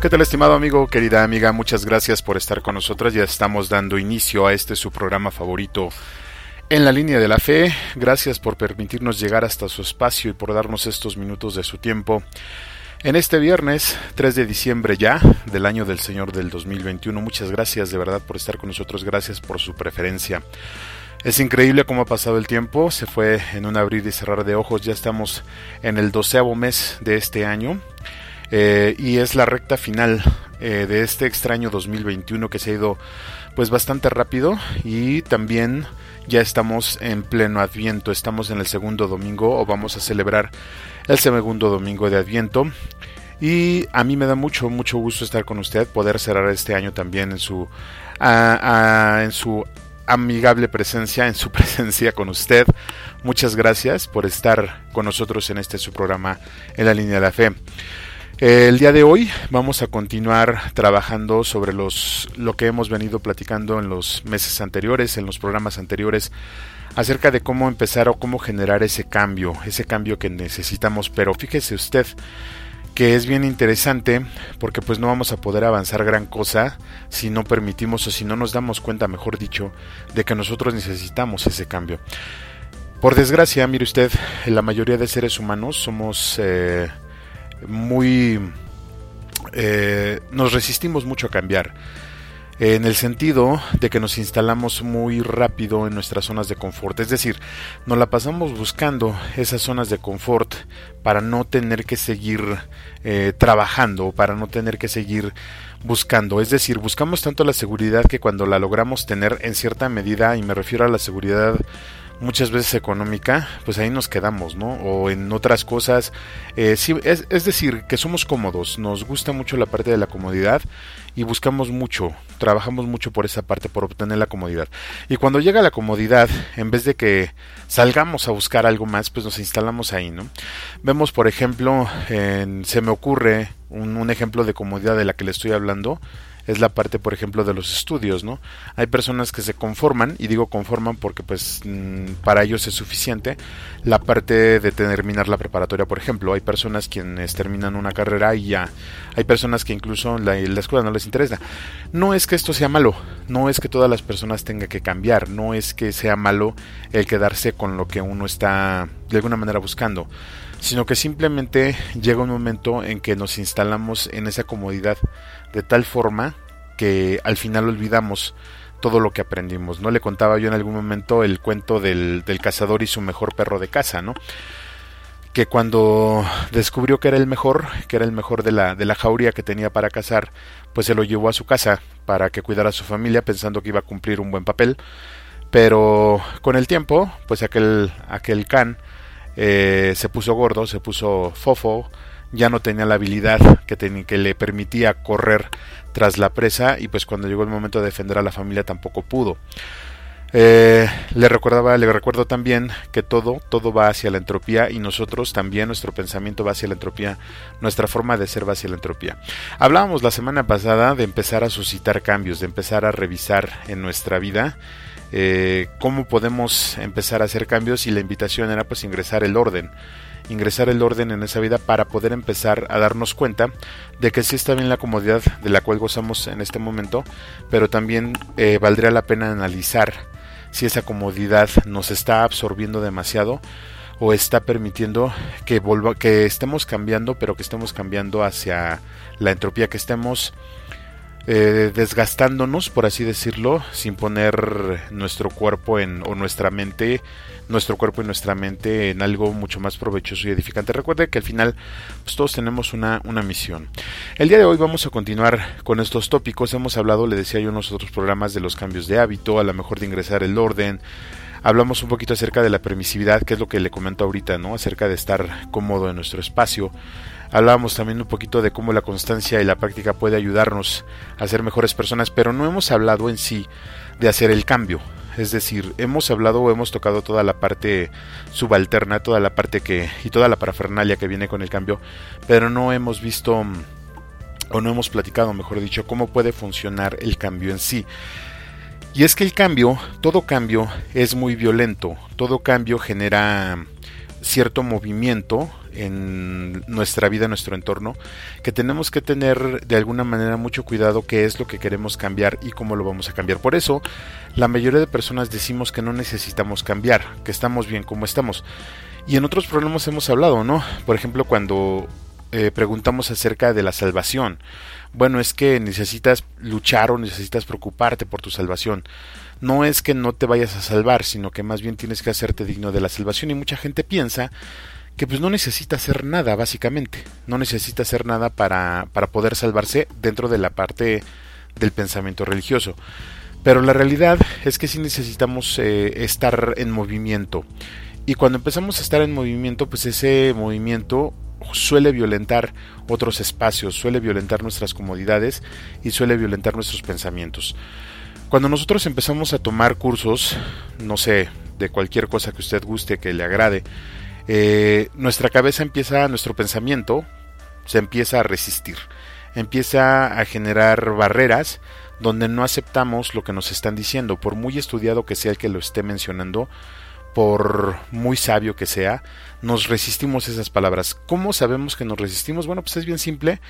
¿Qué tal estimado amigo, querida amiga? Muchas gracias por estar con nosotros. Ya estamos dando inicio a este su programa favorito en la línea de la fe. Gracias por permitirnos llegar hasta su espacio y por darnos estos minutos de su tiempo. En este viernes 3 de diciembre ya del año del Señor del 2021, muchas gracias de verdad por estar con nosotros, gracias por su preferencia. Es increíble cómo ha pasado el tiempo, se fue en un abrir y cerrar de ojos, ya estamos en el doceavo mes de este año eh, y es la recta final eh, de este extraño 2021 que se ha ido pues bastante rápido y también ya estamos en pleno adviento, estamos en el segundo domingo o vamos a celebrar el segundo domingo de adviento y a mí me da mucho mucho gusto estar con usted, poder cerrar este año también en su en su amigable presencia, en su presencia con usted. Muchas gracias por estar con nosotros en este su programa en la línea de la fe. El día de hoy vamos a continuar trabajando sobre los, lo que hemos venido platicando en los meses anteriores, en los programas anteriores, acerca de cómo empezar o cómo generar ese cambio, ese cambio que necesitamos. Pero fíjese usted que es bien interesante porque pues no vamos a poder avanzar gran cosa si no permitimos o si no nos damos cuenta, mejor dicho, de que nosotros necesitamos ese cambio. Por desgracia, mire usted, la mayoría de seres humanos somos... Eh, muy... Eh, nos resistimos mucho a cambiar en el sentido de que nos instalamos muy rápido en nuestras zonas de confort, es decir, nos la pasamos buscando esas zonas de confort para no tener que seguir eh, trabajando, para no tener que seguir buscando, es decir, buscamos tanto la seguridad que cuando la logramos tener en cierta medida, y me refiero a la seguridad muchas veces económica, pues ahí nos quedamos, ¿no? O en otras cosas. Eh, sí, es, decir, que somos cómodos, nos gusta mucho la parte de la comodidad y buscamos mucho, trabajamos mucho por esa parte, por obtener la comodidad. Y cuando llega la comodidad, en vez de que salgamos a buscar algo más, pues nos instalamos ahí, ¿no? Vemos, por ejemplo, en, se me ocurre un, un ejemplo de comodidad de la que le estoy hablando, es la parte, por ejemplo, de los estudios, ¿no? Hay personas que se conforman, y digo conforman porque pues mm, para ellos es suficiente la parte de terminar la preparatoria, por ejemplo. Hay personas quienes terminan una carrera y ya. Hay personas que incluso la, la escuela no les interesa. No es que esto sea malo, no es que todas las personas tengan que cambiar, no es que sea malo el quedarse con lo que uno está de alguna manera buscando sino que simplemente llega un momento en que nos instalamos en esa comodidad de tal forma que al final olvidamos todo lo que aprendimos. No le contaba yo en algún momento el cuento del, del cazador y su mejor perro de casa, ¿no? que cuando descubrió que era el mejor, que era el mejor de la, de la jauría que tenía para cazar, pues se lo llevó a su casa para que cuidara a su familia pensando que iba a cumplir un buen papel. Pero con el tiempo, pues aquel, aquel can eh, se puso gordo, se puso fofo, ya no tenía la habilidad que, que le permitía correr tras la presa y pues cuando llegó el momento de defender a la familia tampoco pudo. Eh, le recordaba, le recuerdo también que todo, todo va hacia la entropía y nosotros también nuestro pensamiento va hacia la entropía, nuestra forma de ser va hacia la entropía. Hablábamos la semana pasada de empezar a suscitar cambios, de empezar a revisar en nuestra vida eh, cómo podemos empezar a hacer cambios y la invitación era pues ingresar el orden ingresar el orden en esa vida para poder empezar a darnos cuenta de que sí está bien la comodidad de la cual gozamos en este momento, pero también eh, valdría la pena analizar si esa comodidad nos está absorbiendo demasiado o está permitiendo que volva, que estemos cambiando, pero que estemos cambiando hacia la entropía, que estemos eh, desgastándonos, por así decirlo, sin poner nuestro cuerpo en, o nuestra mente, nuestro cuerpo y nuestra mente en algo mucho más provechoso y edificante. Recuerde que al final pues, todos tenemos una, una misión. El día de hoy vamos a continuar con estos tópicos. Hemos hablado, le decía yo en los otros programas, de los cambios de hábito, a lo mejor de ingresar el orden, Hablamos un poquito acerca de la permisividad, que es lo que le comento ahorita, ¿no? Acerca de estar cómodo en nuestro espacio. Hablábamos también un poquito de cómo la constancia y la práctica puede ayudarnos a ser mejores personas, pero no hemos hablado en sí de hacer el cambio. Es decir, hemos hablado o hemos tocado toda la parte subalterna, toda la parte que y toda la parafernalia que viene con el cambio, pero no hemos visto o no hemos platicado, mejor dicho, cómo puede funcionar el cambio en sí. Y es que el cambio, todo cambio es muy violento, todo cambio genera cierto movimiento en nuestra vida, en nuestro entorno, que tenemos que tener de alguna manera mucho cuidado qué es lo que queremos cambiar y cómo lo vamos a cambiar. Por eso, la mayoría de personas decimos que no necesitamos cambiar, que estamos bien como estamos. Y en otros problemas hemos hablado, ¿no? Por ejemplo, cuando eh, preguntamos acerca de la salvación. Bueno, es que necesitas luchar o necesitas preocuparte por tu salvación. No es que no te vayas a salvar, sino que más bien tienes que hacerte digno de la salvación. Y mucha gente piensa que pues no necesita hacer nada, básicamente. No necesita hacer nada para, para poder salvarse dentro de la parte del pensamiento religioso. Pero la realidad es que sí necesitamos eh, estar en movimiento. Y cuando empezamos a estar en movimiento, pues ese movimiento suele violentar otros espacios, suele violentar nuestras comodidades y suele violentar nuestros pensamientos. Cuando nosotros empezamos a tomar cursos, no sé, de cualquier cosa que usted guste, que le agrade, eh, nuestra cabeza empieza, nuestro pensamiento se empieza a resistir, empieza a generar barreras donde no aceptamos lo que nos están diciendo, por muy estudiado que sea el que lo esté mencionando, por muy sabio que sea, nos resistimos esas palabras. ¿Cómo sabemos que nos resistimos? Bueno, pues es bien simple,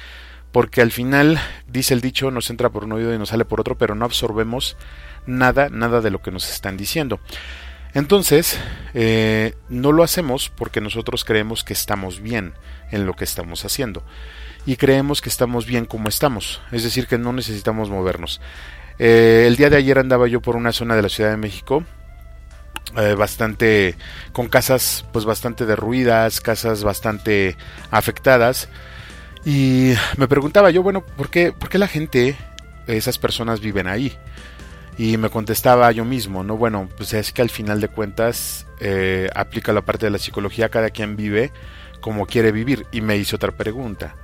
porque al final, dice el dicho, nos entra por un oído y nos sale por otro, pero no absorbemos nada, nada de lo que nos están diciendo. Entonces, eh, no lo hacemos porque nosotros creemos que estamos bien en lo que estamos haciendo. Y creemos que estamos bien como estamos, es decir, que no necesitamos movernos. Eh, el día de ayer andaba yo por una zona de la Ciudad de México eh, bastante con casas pues bastante derruidas, casas bastante afectadas y me preguntaba yo, bueno, ¿por qué, ¿por qué la gente, esas personas viven ahí? Y me contestaba yo mismo, ¿no? Bueno, pues es que al final de cuentas eh, aplica la parte de la psicología, cada quien vive como quiere vivir. Y me hizo otra pregunta.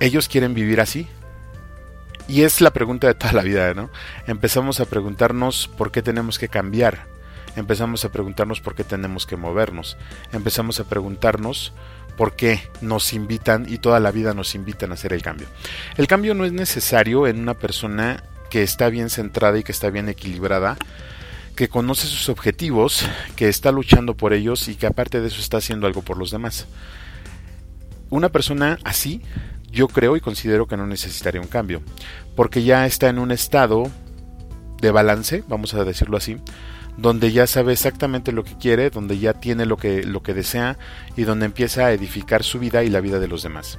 ¿Ellos quieren vivir así? Y es la pregunta de toda la vida, ¿no? Empezamos a preguntarnos por qué tenemos que cambiar empezamos a preguntarnos por qué tenemos que movernos, empezamos a preguntarnos por qué nos invitan y toda la vida nos invitan a hacer el cambio. El cambio no es necesario en una persona que está bien centrada y que está bien equilibrada, que conoce sus objetivos, que está luchando por ellos y que aparte de eso está haciendo algo por los demás. Una persona así, yo creo y considero que no necesitaría un cambio, porque ya está en un estado de balance, vamos a decirlo así, donde ya sabe exactamente lo que quiere, donde ya tiene lo que, lo que desea y donde empieza a edificar su vida y la vida de los demás.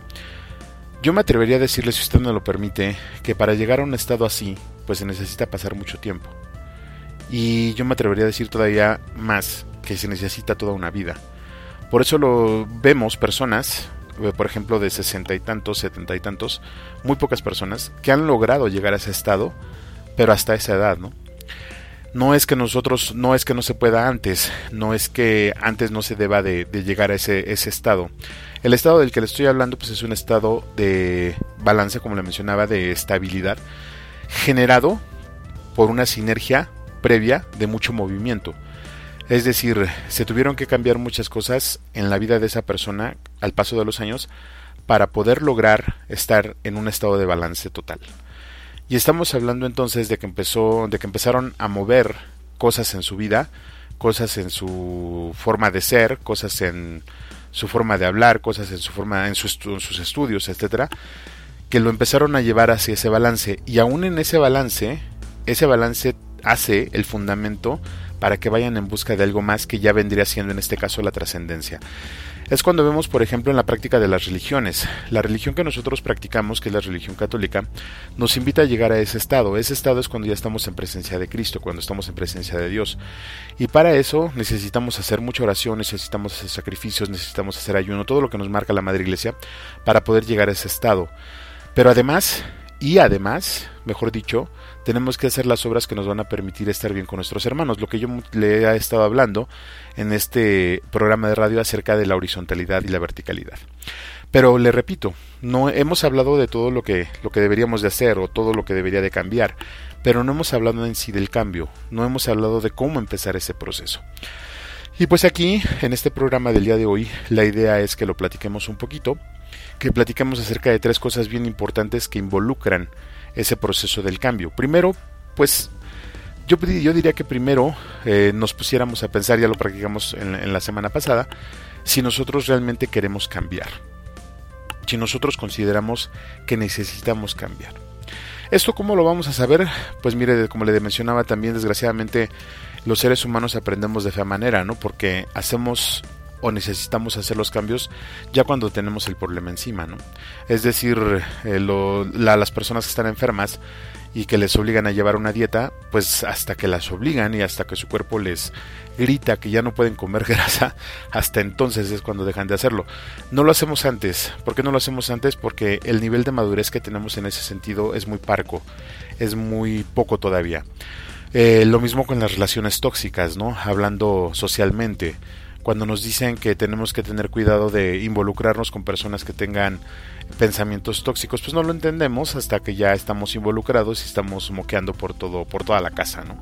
Yo me atrevería a decirle, si usted me lo permite, que para llegar a un estado así, pues se necesita pasar mucho tiempo. Y yo me atrevería a decir todavía más, que se necesita toda una vida. Por eso lo vemos personas, eh, por ejemplo, de sesenta y tantos, setenta y tantos, muy pocas personas que han logrado llegar a ese estado, pero hasta esa edad, ¿no? No es que nosotros, no es que no se pueda antes, no es que antes no se deba de, llegar a ese, ese, estado. El estado del que le estoy hablando pues es un estado de balance, como le mencionaba, de estabilidad, generado por una sinergia previa de mucho movimiento. Es decir, se tuvieron que cambiar muchas cosas en la vida de esa persona al paso de los años para poder lograr estar en un estado de balance total. Y estamos hablando entonces de que empezó, de que empezaron a mover cosas en su vida, cosas en su forma de ser, cosas en su forma de hablar, cosas en su forma, en, sus estudios, etcétera, que lo empezaron a llevar hacia ese balance. Y aún en ese balance, ese balance hace el fundamento para que vayan en busca de algo más que ya vendría siendo en este caso la trascendencia es cuando vemos, por ejemplo, en la práctica de las religiones. La religión que nosotros practicamos, que es la religión católica, nos invita a llegar a ese estado. Ese estado es cuando ya estamos en presencia de Cristo, cuando estamos en presencia de Dios. Y para eso necesitamos hacer mucha oración, necesitamos hacer sacrificios, necesitamos hacer ayuno, todo lo que nos marca la Madre Iglesia, para poder llegar a ese estado. Pero además, y además, mejor dicho, tenemos que hacer las obras que nos van a permitir estar bien con nuestros hermanos, lo que yo le he estado hablando en este programa de radio acerca de la horizontalidad y la verticalidad. Pero le repito, no hemos hablado de todo lo que, lo que deberíamos de hacer o todo lo que debería de cambiar, pero no hemos hablado en sí del cambio, no hemos hablado de cómo empezar ese proceso. Y pues aquí, en este programa del día de hoy, la idea es que lo platiquemos un poquito, que platiquemos acerca de tres cosas bien importantes que involucran ese proceso del cambio. Primero, pues yo, diría que primero eh, nos pusiéramos a pensar, ya lo practicamos en, en la semana pasada, si nosotros realmente queremos cambiar, si nosotros consideramos que necesitamos cambiar. ¿Esto cómo lo vamos a saber? Pues mire, como le mencionaba también, desgraciadamente los seres humanos aprendemos de fea manera, ¿no? Porque hacemos o necesitamos hacer los cambios ya cuando tenemos el problema encima, ¿no? Es decir, eh, las personas que están enfermas y que les obligan a llevar una dieta, pues hasta que las obligan y hasta que su cuerpo les grita que ya no pueden comer grasa, hasta entonces es cuando dejan de hacerlo. No lo hacemos antes. ¿Por qué no lo hacemos antes? Porque el nivel de madurez que tenemos en ese sentido es muy parco, es muy poco todavía. Eh, lo mismo con las relaciones tóxicas, ¿no? Hablando socialmente cuando nos dicen que tenemos que tener cuidado de involucrarnos con personas que tengan pensamientos tóxicos, pues no lo entendemos hasta que ya estamos involucrados y estamos moqueando por todo, por toda la casa, ¿no?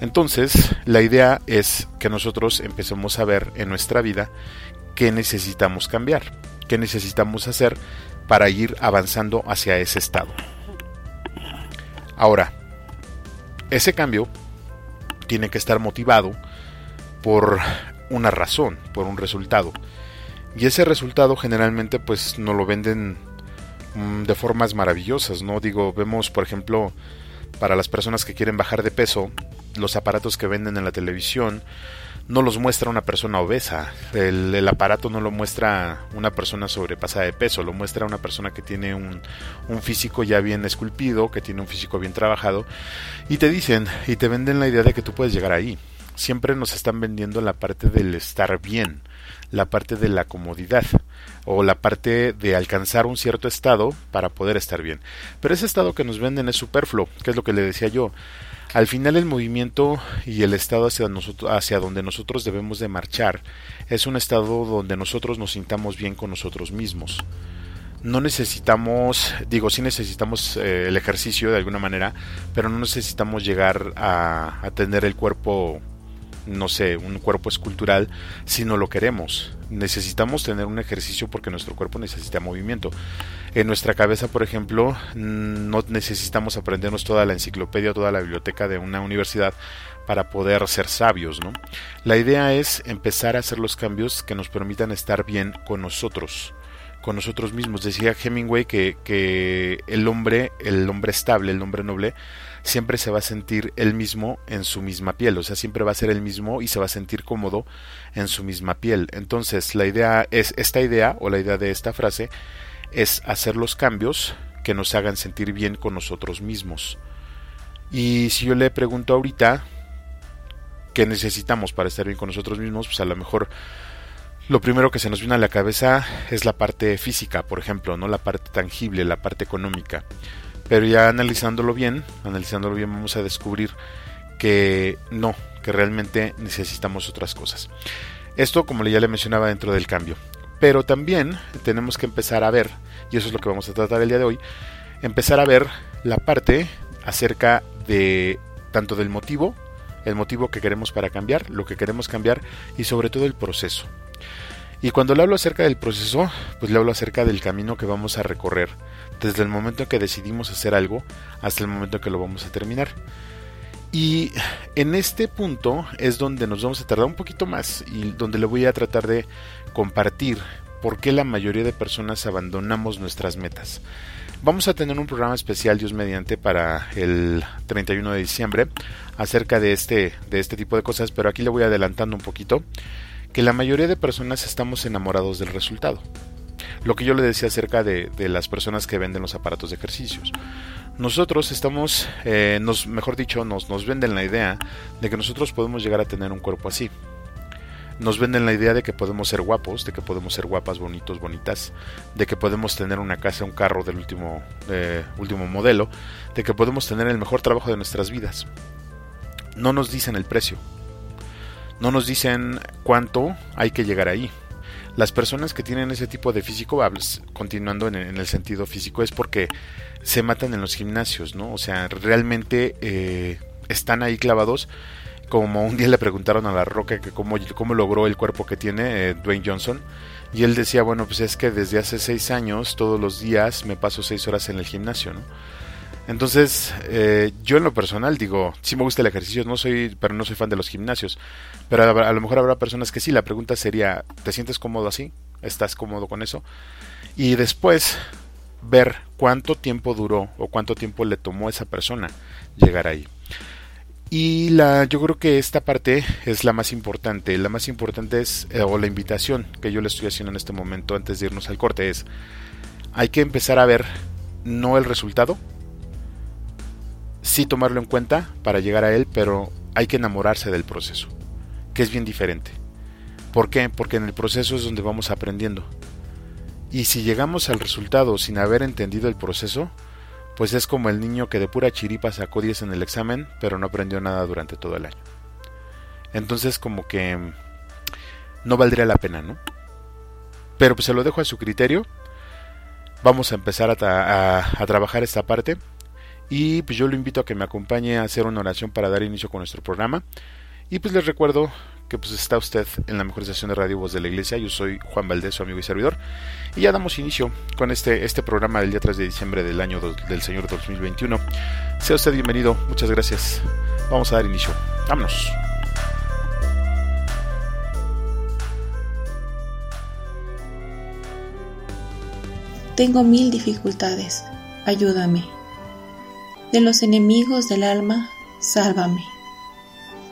Entonces, la idea es que nosotros empecemos a ver en nuestra vida qué necesitamos cambiar, qué necesitamos hacer para ir avanzando hacia ese estado. Ahora, ese cambio tiene que estar motivado por una razón, por un resultado. Y ese resultado generalmente pues nos lo venden mm, de formas maravillosas, ¿no? Digo, vemos por ejemplo para las personas que quieren bajar de peso, los aparatos que venden en la televisión no los muestra una persona obesa, el, aparato no lo muestra una persona sobrepasada de peso, lo muestra una persona que tiene un, un físico ya bien esculpido, que tiene un físico bien trabajado, y te dicen y te venden la idea de que tú puedes llegar ahí siempre nos están vendiendo la parte del estar bien, la parte de la comodidad o la parte de alcanzar un cierto estado para poder estar bien. Pero ese estado que nos venden es superfluo, que es lo que le decía yo. Al final el movimiento y el estado hacia, nosotros, hacia donde nosotros debemos de marchar es un estado donde nosotros nos sintamos bien con nosotros mismos no necesitamos, digo, sí necesitamos eh, el ejercicio de alguna manera, pero no necesitamos llegar a, a, tener el cuerpo no sé, un cuerpo escultural si no lo queremos. Necesitamos tener un ejercicio porque nuestro cuerpo necesita movimiento. En nuestra cabeza, por ejemplo, no necesitamos aprendernos toda la enciclopedia, toda la biblioteca de una universidad para poder ser sabios, ¿no? La idea es empezar a hacer los cambios que nos permitan estar bien con nosotros, con nosotros mismos. Decía Hemingway que, que el hombre, el hombre estable, el hombre noble, siempre se va a sentir el mismo en su misma piel, o sea, siempre va a ser el mismo y se va a sentir cómodo en su misma piel. Entonces, la idea es esta idea o la idea de esta frase es hacer los cambios que nos hagan sentir bien con nosotros mismos. Y si yo le pregunto ahorita qué necesitamos para estar bien con nosotros mismos, pues a lo mejor lo primero que se nos viene a la cabeza es la parte física, por ejemplo, no la parte tangible, la parte económica. Pero ya analizándolo bien, analizándolo bien vamos a descubrir que no, que realmente necesitamos otras cosas. Esto, como ya le mencionaba, dentro del cambio. Pero también tenemos que empezar a ver, y eso es lo que vamos a tratar el día de hoy, empezar a ver la parte acerca de tanto del motivo, el motivo que queremos para cambiar, lo que queremos cambiar y sobre todo el proceso. Y cuando le hablo acerca del proceso, pues le hablo acerca del camino que vamos a recorrer, desde el momento en que decidimos hacer algo hasta el momento en que lo vamos a terminar. Y en este punto es donde nos vamos a tardar un poquito más y donde le voy a tratar de compartir por qué la mayoría de personas abandonamos nuestras metas. Vamos a tener un programa especial, Dios mediante, para el 31 de diciembre acerca de este, de este tipo de cosas, pero aquí le voy adelantando un poquito que la mayoría de personas estamos enamorados del resultado. Lo que yo le decía acerca de, las personas que venden los aparatos de ejercicios. Nosotros estamos, eh, nos, mejor dicho, nos, nos venden la idea de que nosotros podemos llegar a tener un cuerpo así. nos venden la idea de que podemos ser guapos, de que podemos ser guapas, bonitos, bonitas, de que podemos tener una casa, un carro del último, último modelo, de que podemos tener el mejor trabajo de nuestras vidas. No nos dicen el precio, no nos dicen cuánto hay que llegar ahí. Las personas que tienen ese tipo de físico, continuando en, el sentido físico, es porque se matan en los gimnasios, ¿no? O sea, realmente eh, están ahí clavados como un día le preguntaron a La Roca que cómo, logró el cuerpo que tiene eh, Dwayne Johnson. Y él decía, bueno, pues es que desde hace seis años, todos los días me paso seis horas en el gimnasio, ¿no? Entonces, eh, yo en lo personal digo, sí me gusta el ejercicio, no soy, pero no soy fan de los gimnasios. Pero a, lo mejor habrá personas que sí. La pregunta sería, ¿te sientes cómodo así? ¿Estás cómodo con eso? Y después ver cuánto tiempo duró o cuánto tiempo le tomó a esa persona llegar ahí. Y la, yo creo que esta parte es la más importante. La más importante es, eh, o la invitación que yo le estoy haciendo en este momento antes de irnos al corte, es, hay que empezar a ver no el resultado, sí tomarlo en cuenta para llegar a él, pero hay que enamorarse del proceso, que es bien diferente. ¿Por qué? Porque en el proceso es donde vamos aprendiendo. Y si llegamos al resultado sin haber entendido el proceso, pues es como el niño que de pura chiripa sacó 10 en el examen, pero no aprendió nada durante todo el año. Entonces como que no valdría la pena, ¿no? Pero pues se lo dejo a su criterio. Vamos a empezar a, a trabajar esta parte. Y pues yo lo invito a que me acompañe a hacer una oración para dar inicio con nuestro programa. Y pues les recuerdo que pues está usted en la mejor estación de radio Voz de la Iglesia. Yo soy Juan Valdés, su amigo y servidor. Y ya damos inicio con este, este programa del día 3 de diciembre del año del Señor 2021. Sea usted bienvenido, muchas gracias. Vamos a dar inicio. Vámonos. Tengo mil dificultades, ayúdame. De los enemigos del alma, sálvame.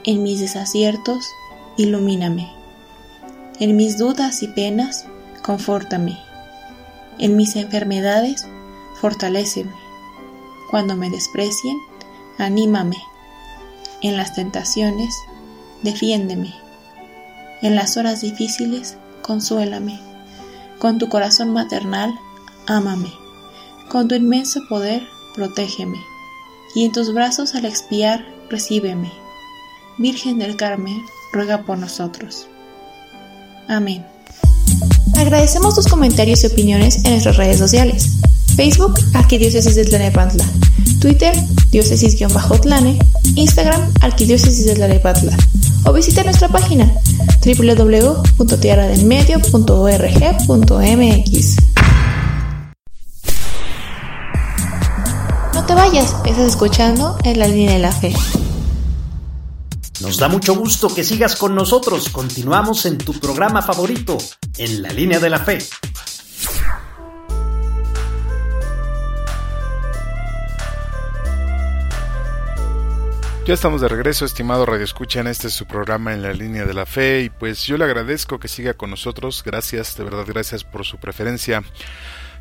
En mis desaciertos, ilumíname. En mis dudas y penas, confórtame. En mis enfermedades, fortaléceme. Cuando me desprecien, anímame. En las tentaciones, defiéndeme. En las horas difíciles, consuélame. Con tu corazón maternal, ámame. Con tu inmenso poder, protégeme. Y en tus brazos al expiar, recíbeme. Virgen del Carmen, ruega por nosotros. Amén. Agradecemos tus comentarios y opiniones en nuestras redes sociales. Facebook, Arquidiócesis de Tlanepantla. Twitter, diócesis-tlane. Instagram, Arquidiócesis de Tlanepantla. O visita nuestra página www.tierradelmedio.org.mx. vayas, estás escuchando en la línea de la fe. Nos da mucho gusto que sigas con nosotros. Continuamos en tu programa favorito, En la línea de la fe. Ya estamos de regreso, estimado Radio Escucha, en este su programa en la línea de la fe y pues yo le agradezco que siga con nosotros, gracias, de verdad gracias por su preferencia.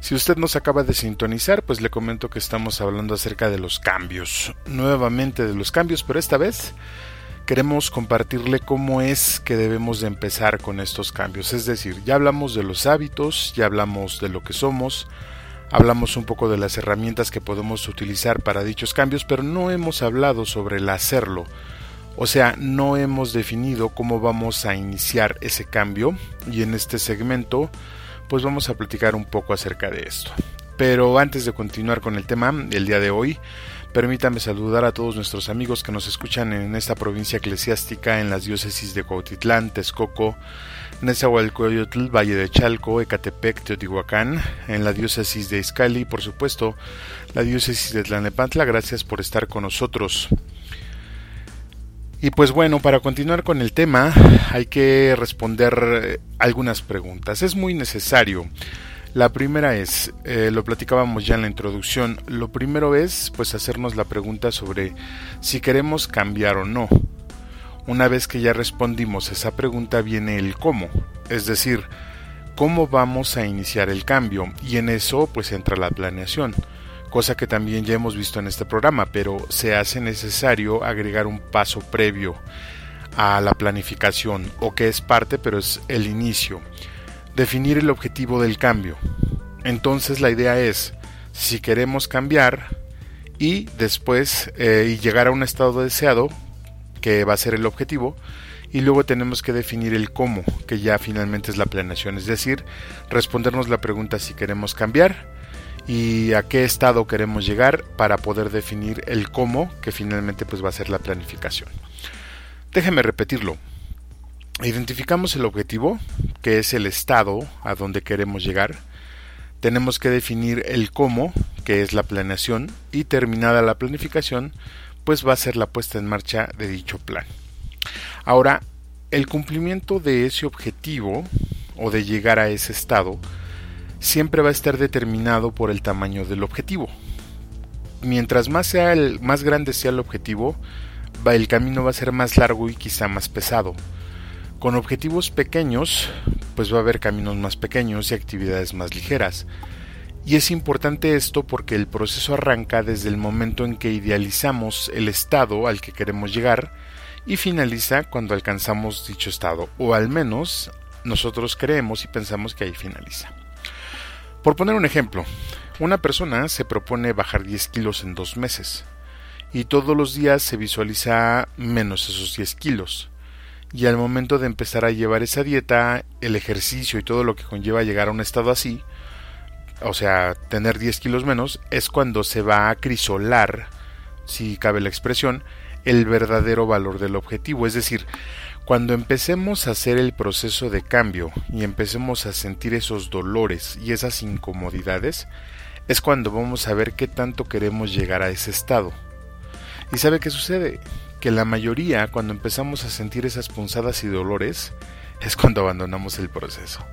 Si usted nos acaba de sintonizar, pues le comento que estamos hablando acerca de los cambios, nuevamente de los cambios, pero esta vez queremos compartirle cómo es que debemos de empezar con estos cambios. Es decir, ya hablamos de los hábitos, ya hablamos de lo que somos, hablamos un poco de las herramientas que podemos utilizar para dichos cambios, pero no hemos hablado sobre el hacerlo. O sea, no hemos definido cómo vamos a iniciar ese cambio y en este segmento pues vamos a platicar un poco acerca de esto. Pero antes de continuar con el tema, el día de hoy, Permítame saludar a todos nuestros amigos que nos escuchan en esta provincia eclesiástica en las diócesis de Cuautitlán, Texcoco, Nezahualcóyotl, Valle de Chalco, Ecatepec, Teotihuacán, en la diócesis de Izcali y por supuesto la diócesis de Tlanepantla. Gracias por estar con nosotros. Y pues bueno, para continuar con el tema hay que responder eh, algunas preguntas. Es muy necesario la primera es, eh, lo platicábamos ya en la introducción, lo primero es pues hacernos la pregunta sobre si queremos cambiar o no. Una vez que ya respondimos esa pregunta viene el cómo, es decir, cómo vamos a iniciar el cambio y en eso pues entra la planeación, cosa que también ya hemos visto en este programa, pero se hace necesario agregar un paso previo a la planificación o que es parte pero es el inicio. Definir el objetivo del cambio. Entonces la idea es, si queremos cambiar y después eh, y llegar a un estado deseado, que va a ser el objetivo, y luego tenemos que definir el cómo, que ya finalmente es la planeación, es decir, respondernos la pregunta si queremos cambiar y a qué estado queremos llegar para poder definir el cómo, que finalmente pues va a ser la planificación. Déjeme repetirlo. Identificamos el objetivo, que es el estado a donde queremos llegar. Tenemos que definir el cómo, que es la planeación, y terminada la planificación, pues va a ser la puesta en marcha de dicho plan. Ahora, el cumplimiento de ese objetivo o de llegar a ese estado siempre va a estar determinado por el tamaño del objetivo. Mientras más sea el más grande sea el objetivo, el camino va a ser más largo y quizá más pesado. Con objetivos pequeños, pues va a haber caminos más pequeños y actividades más ligeras. Y es importante esto porque el proceso arranca desde el momento en que idealizamos el estado al que queremos llegar y finaliza cuando alcanzamos dicho estado, o al menos nosotros creemos y pensamos que ahí finaliza. Por poner un ejemplo, una persona se propone bajar 10 kilos en dos meses y todos los días se visualiza menos esos 10 kilos. Y al momento de empezar a llevar esa dieta, el ejercicio y todo lo que conlleva llegar a un estado así, o sea, tener 10 kilos menos, es cuando se va a crisolar, si cabe la expresión, el verdadero valor del objetivo. Es decir, cuando empecemos a hacer el proceso de cambio y empecemos a sentir esos dolores y esas incomodidades, es cuando vamos a ver qué tanto queremos llegar a ese estado. ¿Y sabe qué sucede? Que la mayoría, cuando empezamos a sentir esas punzadas y dolores, es cuando abandonamos el proceso.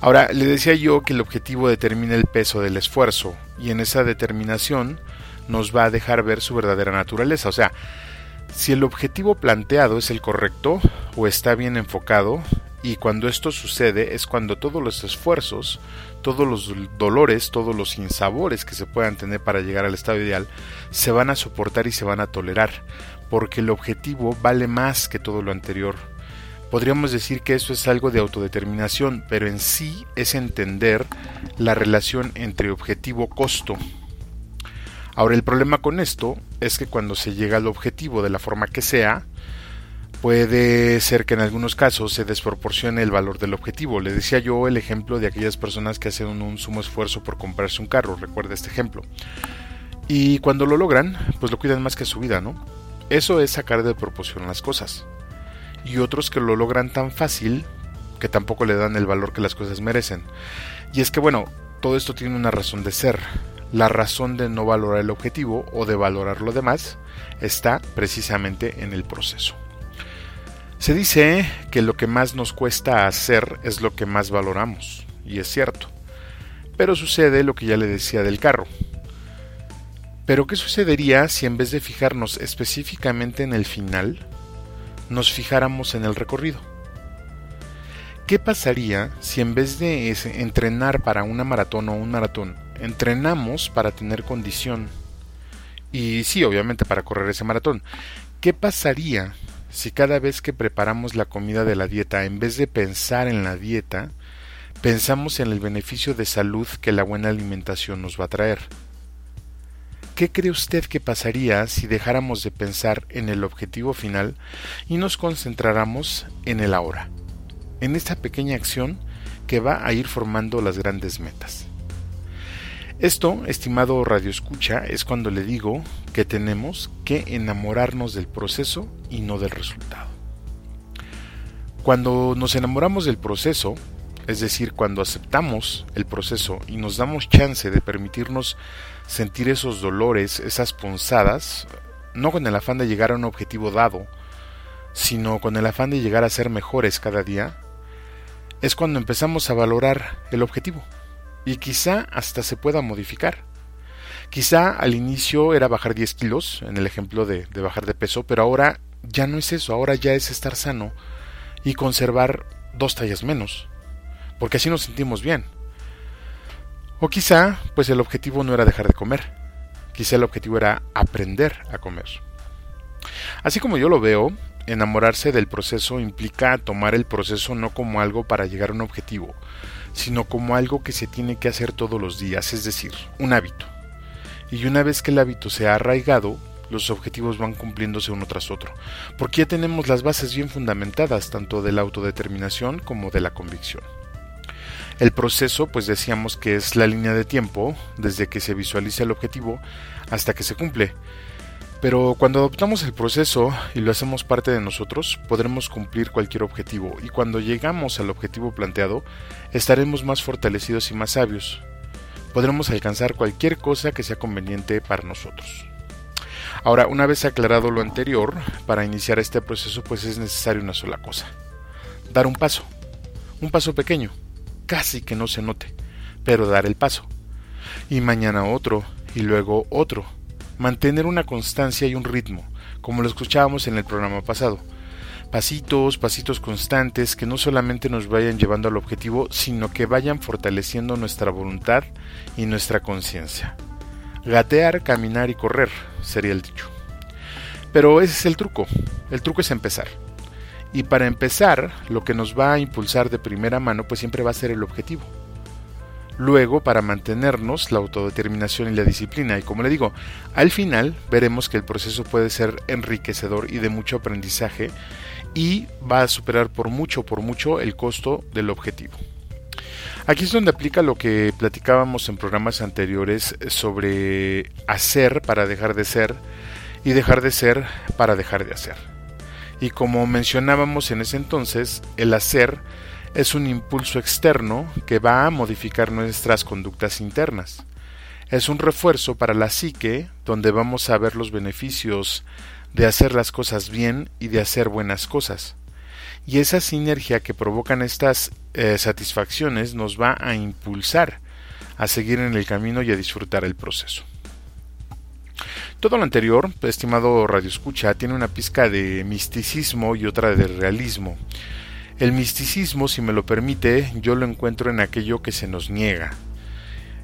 Ahora, le decía yo que el objetivo determina el peso del esfuerzo, y en esa determinación nos va a dejar ver su verdadera naturaleza. O sea, si el objetivo planteado es el correcto o está bien enfocado, y cuando esto sucede es cuando todos los esfuerzos, todos los dolores, todos los insabores que se puedan tener para llegar al estado ideal, se van a soportar y se van a tolerar, porque el objetivo vale más que todo lo anterior. Podríamos decir que eso es algo de autodeterminación, pero en sí es entender la relación entre objetivo-costo. Ahora el problema con esto es que cuando se llega al objetivo de la forma que sea, puede ser que en algunos casos se desproporcione el valor del objetivo. Le decía yo el ejemplo de aquellas personas que hacen un sumo esfuerzo por comprarse un carro, recuerda este ejemplo. Y cuando lo logran, pues lo cuidan más que su vida, ¿no? Eso es sacar de proporción las cosas. Y otros que lo logran tan fácil que tampoco le dan el valor que las cosas merecen. Y es que bueno, todo esto tiene una razón de ser. La razón de no valorar el objetivo o de valorar lo demás está precisamente en el proceso. Se dice que lo que más nos cuesta hacer es lo que más valoramos, y es cierto. Pero sucede lo que ya le decía del carro. Pero ¿qué sucedería si en vez de fijarnos específicamente en el final, nos fijáramos en el recorrido? ¿Qué pasaría si en vez de entrenar para una maratón o un maratón, entrenamos para tener condición. Y sí, obviamente para correr ese maratón. ¿Qué pasaría si cada vez que preparamos la comida de la dieta, en vez de pensar en la dieta, pensamos en el beneficio de salud que la buena alimentación nos va a traer? ¿Qué cree usted que pasaría si dejáramos de pensar en el objetivo final y nos concentráramos en el ahora? En esta pequeña acción que va a ir formando las grandes metas. Esto, estimado Radio Escucha, es cuando le digo que tenemos que enamorarnos del proceso y no del resultado. Cuando nos enamoramos del proceso, es decir, cuando aceptamos el proceso y nos damos chance de permitirnos sentir esos dolores, esas punzadas, no con el afán de llegar a un objetivo dado, sino con el afán de llegar a ser mejores cada día, es cuando empezamos a valorar el objetivo y quizá hasta se pueda modificar. Quizá al inicio era bajar 10 kilos, en el ejemplo de, de, bajar de peso, pero ahora ya no es eso, ahora ya es estar sano y conservar dos tallas menos, porque así nos sentimos bien. O quizá, pues el objetivo no era dejar de comer, quizá el objetivo era aprender a comer. Así como yo lo veo, enamorarse del proceso implica tomar el proceso no como algo para llegar a un objetivo, sino como algo que se tiene que hacer todos los días, es decir, un hábito. Y una vez que el hábito se ha arraigado, los objetivos van cumpliéndose uno tras otro, porque ya tenemos las bases bien fundamentadas tanto de la autodeterminación como de la convicción. El proceso, pues decíamos que es la línea de tiempo desde que se visualiza el objetivo hasta que se cumple. Pero cuando adoptamos el proceso y lo hacemos parte de nosotros, podremos cumplir cualquier objetivo y cuando llegamos al objetivo planteado, estaremos más fortalecidos y más sabios. Podremos alcanzar cualquier cosa que sea conveniente para nosotros. Ahora, una vez aclarado lo anterior, para iniciar este proceso pues es necesario una sola cosa. Dar un paso. Un paso pequeño, casi que no se note, pero dar el paso. Y mañana otro, y luego otro. Mantener una constancia y un ritmo, como lo escuchábamos en el programa pasado. Pasitos, pasitos constantes que no solamente nos vayan llevando al objetivo, sino que vayan fortaleciendo nuestra voluntad y nuestra conciencia. Gatear, caminar y correr sería el dicho. Pero ese es el truco. El truco es empezar. Y para empezar, lo que nos va a impulsar de primera mano pues siempre va a ser el objetivo. Luego, para mantenernos, la autodeterminación y la disciplina. Y como le digo, al final veremos que el proceso puede ser enriquecedor y de mucho aprendizaje y va a superar por mucho, por mucho el costo del objetivo. Aquí es donde aplica lo que platicábamos en programas anteriores sobre hacer para dejar de ser y dejar de ser para dejar de hacer. Y como mencionábamos en ese entonces, el hacer es un impulso externo que va a modificar nuestras conductas internas. Es un refuerzo para la psique donde vamos a ver los beneficios de hacer las cosas bien y de hacer buenas cosas y esa sinergia que provocan estas eh, satisfacciones nos va a impulsar a seguir en el camino y a disfrutar el proceso. Todo lo anterior, estimado Radio Escucha, tiene una pizca de misticismo y otra de realismo. El misticismo, si me lo permite, yo lo encuentro en aquello que se nos niega.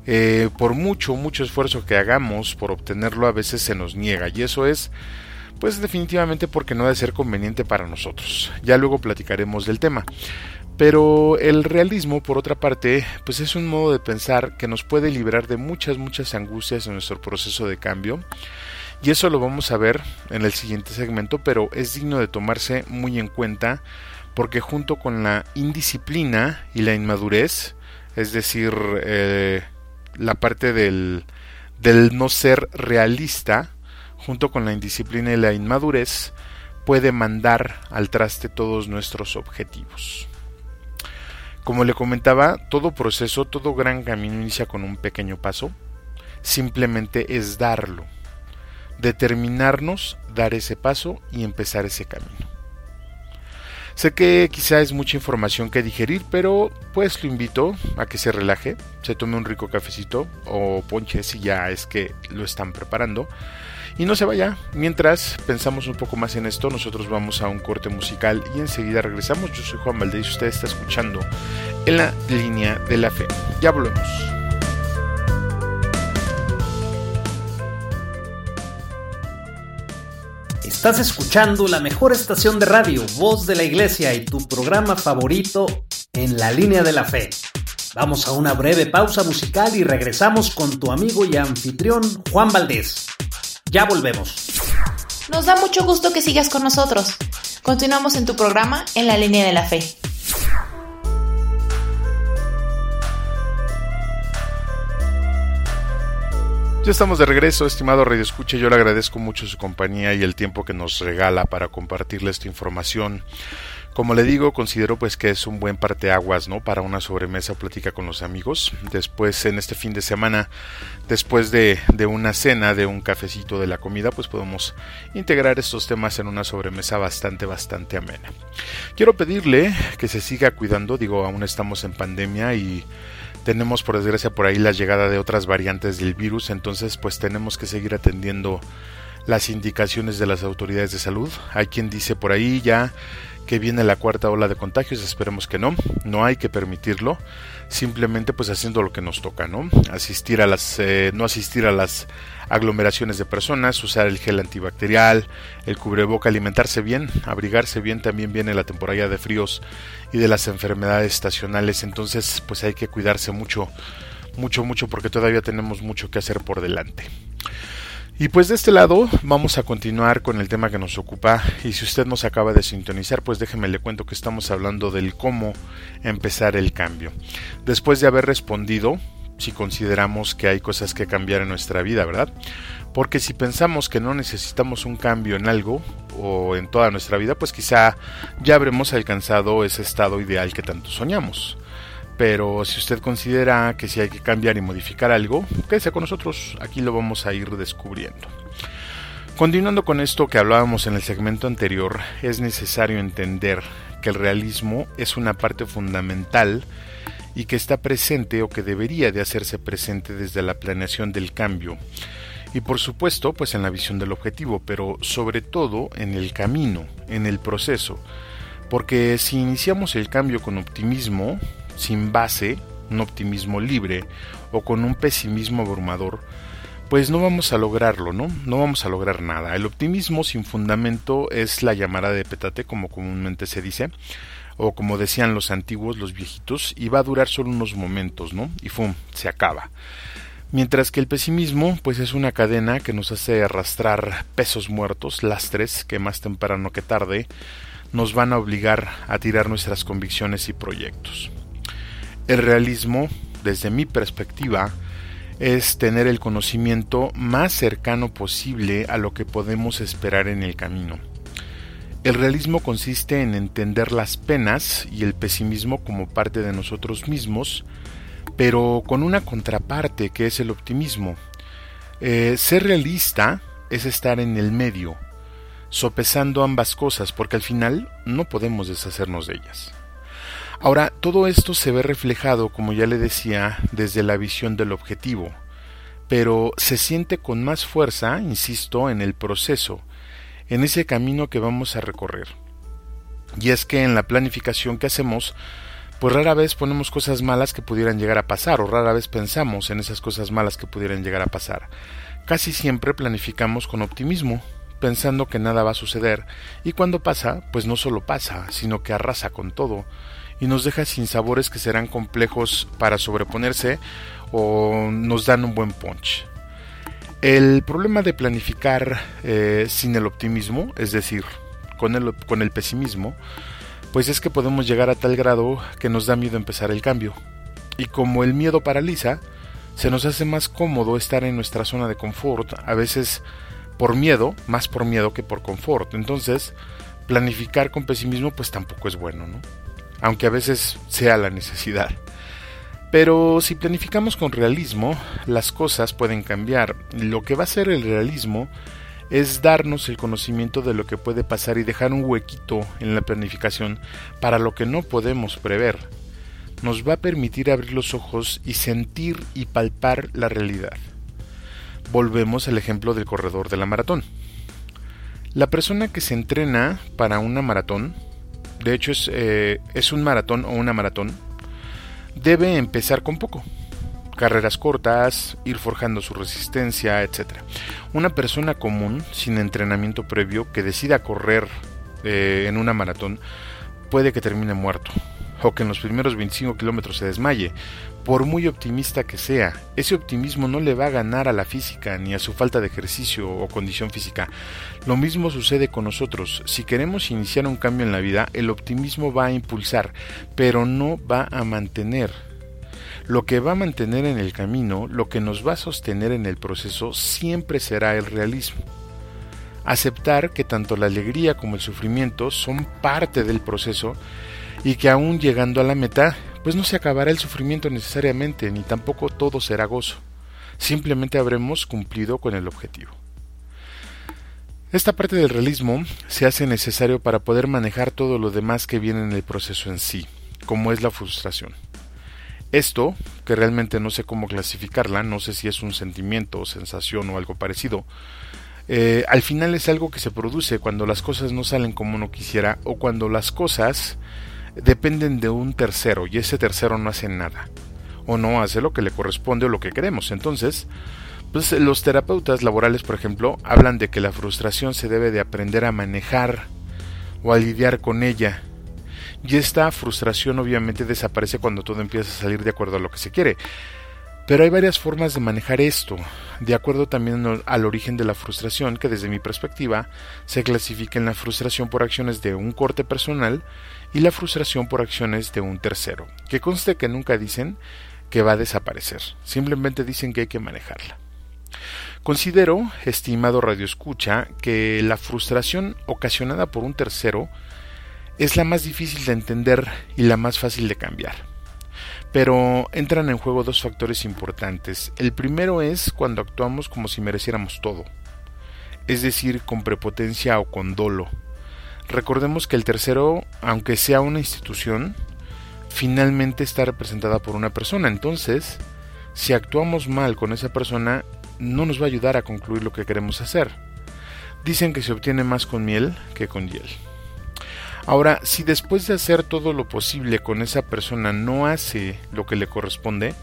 Eh, por mucho, mucho esfuerzo que hagamos por obtenerlo, a veces se nos niega, y eso es pues definitivamente porque no debe ser conveniente para nosotros. Ya luego platicaremos del tema. Pero el realismo, por otra parte, pues es un modo de pensar que nos puede liberar de muchas, muchas angustias en nuestro proceso de cambio. Y eso lo vamos a ver en el siguiente segmento, pero es digno de tomarse muy en cuenta porque junto con la indisciplina y la inmadurez, es decir, eh, la parte del, del no ser realista, junto con la indisciplina y la inmadurez, puede mandar al traste todos nuestros objetivos. Como le comentaba, todo proceso, todo gran camino inicia con un pequeño paso, simplemente es darlo, determinarnos, dar ese paso y empezar ese camino. Sé que quizá es mucha información que digerir, pero pues lo invito a que se relaje, se tome un rico cafecito o ponche si ya es que lo están preparando y no se vaya, mientras pensamos un poco más en esto, nosotros vamos a un corte musical y enseguida regresamos. Yo soy Juan Valdés y usted está escuchando en la línea de la fe. Ya volvemos. Estás escuchando la mejor estación de radio, Voz de la Iglesia y tu programa favorito en la línea de la fe. Vamos a una breve pausa musical y regresamos con tu amigo y anfitrión Juan Valdés. Ya volvemos. Nos da mucho gusto que sigas con nosotros. Continuamos en tu programa En la línea de la fe. Ya estamos de regreso, estimado Radio Escucha. Yo le agradezco mucho su compañía y el tiempo que nos regala para compartirle esta información. Como le digo, considero pues que es un buen parteaguas, ¿no? Para una sobremesa plática con los amigos. Después, en este fin de semana, después de, de, una cena, de un cafecito de la comida, pues podemos integrar estos temas en una sobremesa bastante, bastante amena. Quiero pedirle que se siga cuidando, digo, aún estamos en pandemia y tenemos por desgracia por ahí la llegada de otras variantes del virus, entonces pues tenemos que seguir atendiendo las indicaciones de las autoridades de salud. Hay quien dice por ahí ya que viene la cuarta ola de contagios, esperemos que no, no hay que permitirlo, simplemente pues haciendo lo que nos toca, ¿no? Asistir a las, eh, no asistir a las aglomeraciones de personas, usar el gel antibacterial, el cubreboca, alimentarse bien, abrigarse bien, también viene la temporada de fríos y de las enfermedades estacionales, entonces pues hay que cuidarse mucho, mucho, mucho porque todavía tenemos mucho que hacer por delante. Y pues de este lado vamos a continuar con el tema que nos ocupa y si usted nos acaba de sintonizar pues déjeme le cuento que estamos hablando del cómo empezar el cambio. Después de haber respondido si consideramos que hay cosas que cambiar en nuestra vida, ¿verdad? Porque si pensamos que no necesitamos un cambio en algo o en toda nuestra vida, pues quizá ya habremos alcanzado ese estado ideal que tanto soñamos pero si usted considera que si hay que cambiar y modificar algo, quédese con nosotros, aquí lo vamos a ir descubriendo. Continuando con esto que hablábamos en el segmento anterior, es necesario entender que el realismo es una parte fundamental y que está presente o que debería de hacerse presente desde la planeación del cambio. Y por supuesto, pues en la visión del objetivo, pero sobre todo en el camino, en el proceso. Porque si iniciamos el cambio con optimismo, sin base, un optimismo libre o con un pesimismo abrumador, pues no vamos a lograrlo, ¿no? No vamos a lograr nada. El optimismo sin fundamento es la llamada de petate, como comúnmente se dice, o como decían los antiguos, los viejitos, y va a durar solo unos momentos, ¿no? Y ¡fum! se acaba. Mientras que el pesimismo, pues es una cadena que nos hace arrastrar pesos muertos, lastres, que más temprano que tarde nos van a obligar a tirar nuestras convicciones y proyectos. El realismo, desde mi perspectiva, es tener el conocimiento más cercano posible a lo que podemos esperar en el camino. El realismo consiste en entender las penas y el pesimismo como parte de nosotros mismos, pero con una contraparte que es el optimismo. Eh, ser realista es estar en el medio, sopesando ambas cosas, porque al final no podemos deshacernos de ellas. Ahora, todo esto se ve reflejado, como ya le decía, desde la visión del objetivo, pero se siente con más fuerza, insisto, en el proceso, en ese camino que vamos a recorrer. Y es que en la planificación que hacemos, pues rara vez ponemos cosas malas que pudieran llegar a pasar, o rara vez pensamos en esas cosas malas que pudieran llegar a pasar. Casi siempre planificamos con optimismo, pensando que nada va a suceder, y cuando pasa, pues no solo pasa, sino que arrasa con todo, y nos deja sin sabores que serán complejos para sobreponerse o nos dan un buen punch. El problema de planificar eh, sin el optimismo, es decir, con el, con el pesimismo, pues es que podemos llegar a tal grado que nos da miedo empezar el cambio. Y como el miedo paraliza, se nos hace más cómodo estar en nuestra zona de confort, a veces por miedo, más por miedo que por confort. Entonces, planificar con pesimismo pues tampoco es bueno, ¿no? Aunque a veces sea la necesidad. Pero si planificamos con realismo, las cosas pueden cambiar. Lo que va a hacer el realismo es darnos el conocimiento de lo que puede pasar y dejar un huequito en la planificación para lo que no podemos prever. Nos va a permitir abrir los ojos y sentir y palpar la realidad. Volvemos al ejemplo del corredor de la maratón. La persona que se entrena para una maratón de hecho es, eh, es un maratón o una maratón, debe empezar con poco. Carreras cortas, ir forjando su resistencia, etc. Una persona común, sin entrenamiento previo, que decida correr eh, en una maratón, puede que termine muerto, o que en los primeros 25 kilómetros se desmaye, por muy optimista que sea, ese optimismo no le va a ganar a la física ni a su falta de ejercicio o condición física. Lo mismo sucede con nosotros. Si queremos iniciar un cambio en la vida, el optimismo va a impulsar, pero no va a mantener. Lo que va a mantener en el camino, lo que nos va a sostener en el proceso, siempre será el realismo. Aceptar que tanto la alegría como el sufrimiento son parte del proceso y que aún llegando a la meta pues no se acabará el sufrimiento necesariamente, ni tampoco todo será gozo. Simplemente habremos cumplido con el objetivo. Esta parte del realismo se hace necesario para poder manejar todo lo demás que viene en el proceso en sí, como es la frustración. Esto, que realmente no sé cómo clasificarla, no sé si es un sentimiento o sensación o algo parecido, Eh, al final es algo que se produce cuando las cosas no salen como uno quisiera o cuando las cosas dependen de un tercero y ese tercero no hace nada o no hace lo que le corresponde o lo que queremos. Entonces, pues los terapeutas laborales, por ejemplo, hablan de que la frustración se debe de aprender a manejar o a lidiar con ella. Y esta frustración obviamente desaparece cuando todo empieza a salir de acuerdo a lo que se quiere. Pero hay varias formas de manejar esto, de acuerdo también al origen de la frustración, que desde mi perspectiva se clasifica en la frustración por acciones de un corte personal y la frustración por acciones de un tercero, que conste que nunca dicen que va a desaparecer, simplemente dicen que hay que manejarla. Considero, estimado Radio Escucha, que la frustración ocasionada por un tercero es la más difícil de entender y la más fácil de cambiar. Pero entran en juego dos factores importantes. El primero es cuando actuamos como si mereciéramos todo, es decir, con prepotencia o con dolo. Recordemos que el tercero, aunque sea una institución, finalmente está representada por una persona. Entonces, si actuamos mal con esa persona, no nos va a ayudar a concluir lo que queremos hacer. Dicen que se obtiene más con miel que con hiel. Ahora, si después de hacer todo lo posible con esa persona no hace lo que le corresponde,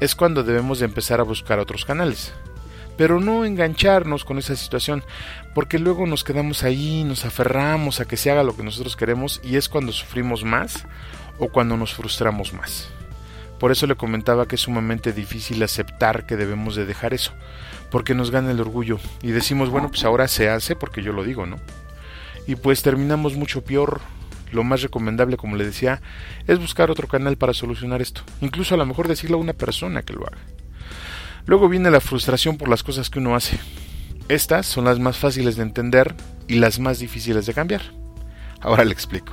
es cuando debemos de empezar a buscar otros canales. Pero no engancharnos con esa situación, porque luego nos quedamos ahí, nos aferramos a que se haga lo que nosotros queremos y es cuando sufrimos más o cuando nos frustramos más. Por eso le comentaba que es sumamente difícil aceptar que debemos de dejar eso, porque nos gana el orgullo y decimos, bueno, pues ahora se hace porque yo lo digo, ¿no? Y pues terminamos mucho peor. Lo más recomendable, como le decía, es buscar otro canal para solucionar esto. Incluso a lo mejor decirle a una persona que lo haga. Luego viene la frustración por las cosas que uno hace. Estas son las más fáciles de entender y las más difíciles de cambiar. Ahora le explico.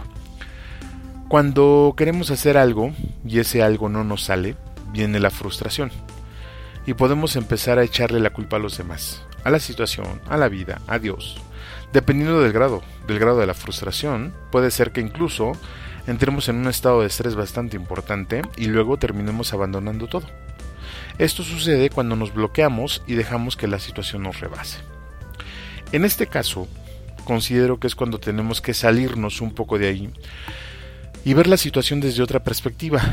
Cuando queremos hacer algo y ese algo no nos sale, viene la frustración. Y podemos empezar a echarle la culpa a los demás, a la situación, a la vida, a Dios, Dependiendo del grado, del grado de la frustración, puede ser que incluso entremos en un estado de estrés bastante importante y luego terminemos abandonando todo. Esto sucede cuando nos bloqueamos y dejamos que la situación nos rebase. En este caso, considero que es cuando tenemos que salirnos un poco de ahí y ver la situación desde otra perspectiva,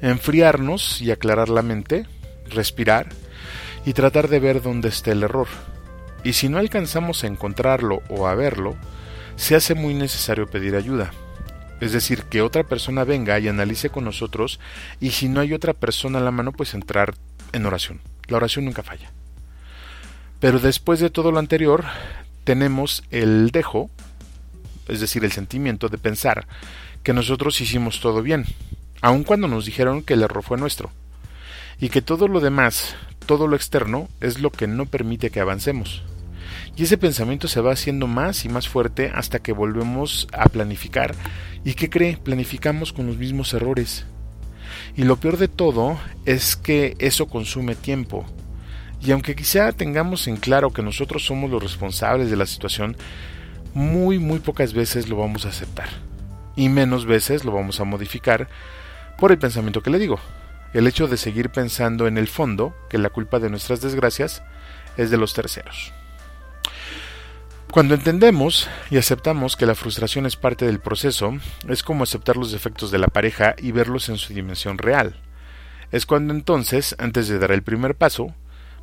enfriarnos y aclarar la mente, respirar y tratar de ver dónde está el error y si no alcanzamos a encontrarlo o a verlo, se hace muy necesario pedir ayuda. Es decir, que otra persona venga y analice con nosotros y si no hay otra persona a la mano, pues entrar en oración. La oración nunca falla. Pero después de todo lo anterior, tenemos el dejo, es decir, el sentimiento de pensar que nosotros hicimos todo bien, aun cuando nos dijeron que el error fue nuestro, y que todo lo demás, todo lo externo, es lo que no permite que avancemos. Y ese pensamiento se va haciendo más y más fuerte hasta que volvemos a planificar. ¿Y qué cree? Planificamos con los mismos errores. Y lo peor de todo es que eso consume tiempo. Y aunque quizá tengamos en claro que nosotros somos los responsables de la situación, muy muy pocas veces lo vamos a aceptar. Y menos veces lo vamos a modificar por el pensamiento que le digo. El hecho de seguir pensando en el fondo que la culpa de nuestras desgracias es de los terceros. Cuando entendemos y aceptamos que la frustración es parte del proceso, es como aceptar los defectos de la pareja y verlos en su dimensión real. Es cuando entonces, antes de dar el primer paso,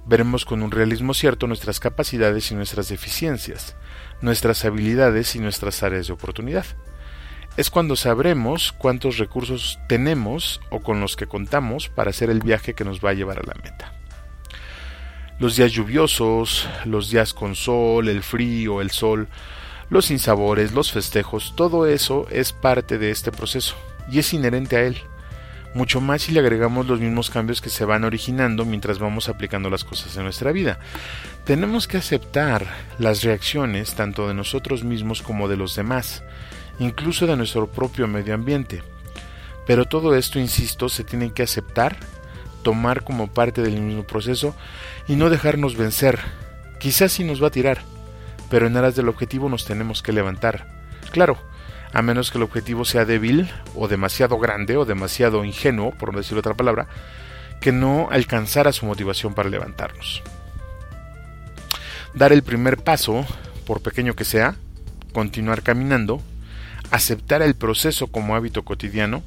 veremos con un realismo cierto nuestras capacidades y nuestras deficiencias, nuestras habilidades y nuestras áreas de oportunidad. Es cuando sabremos cuántos recursos tenemos o con los que contamos para hacer el viaje que nos va a llevar a la meta los días lluviosos, los días con sol, el frío, el sol, los sinsabores, los festejos, todo eso es parte de este proceso y es inherente a él. Mucho más si le agregamos los mismos cambios que se van originando mientras vamos aplicando las cosas en nuestra vida. Tenemos que aceptar las reacciones tanto de nosotros mismos como de los demás, incluso de nuestro propio medio ambiente. Pero todo esto, insisto, se tiene que aceptar tomar como parte del mismo proceso y no dejarnos vencer. Quizás sí nos va a tirar, pero en aras del objetivo nos tenemos que levantar. Claro, a menos que el objetivo sea débil o demasiado grande o demasiado ingenuo, por no decir otra palabra, que no alcanzara su motivación para levantarnos. dar el primer paso, por pequeño que sea, continuar caminando, aceptar el proceso como hábito cotidiano,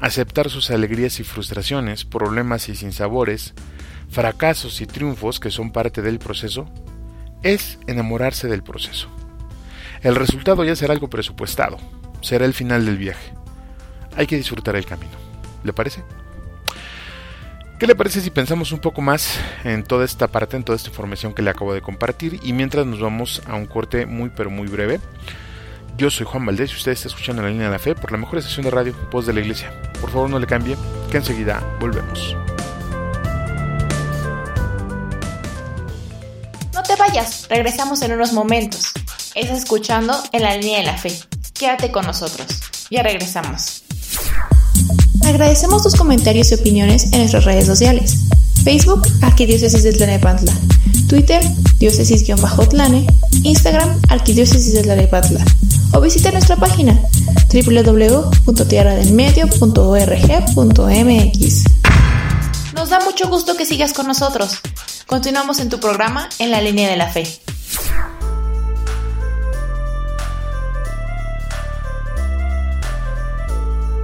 aceptar sus alegrías y frustraciones, problemas y sinsabores, fracasos y triunfos que son parte del proceso, es enamorarse del proceso. El resultado ya será algo presupuestado, será el final del viaje. Hay que disfrutar el camino. ¿Le parece? ¿Qué le parece si pensamos un poco más en toda esta parte, en toda esta información que le acabo de compartir? Y mientras nos vamos a un corte muy pero muy breve. Yo soy Juan Valdés y usted está escuchando la línea de la fe por la mejor estación de radio, Voz de la Iglesia. Por favor no le cambie, que enseguida volvemos. No te vayas, regresamos en unos momentos. Estás escuchando en la línea de la fe. Quédate con nosotros. Ya regresamos. Agradecemos tus comentarios y opiniones en nuestras redes sociales. Facebook, Arquidiócesis de Tlanepantla. Twitter, diócesis-tlane. Instagram, Arquidiócesis de Tlanepantla. O visita nuestra página www.tierradelmedio.org.mx. Nos da mucho gusto que sigas con nosotros. Continuamos en tu programa En la línea de la fe.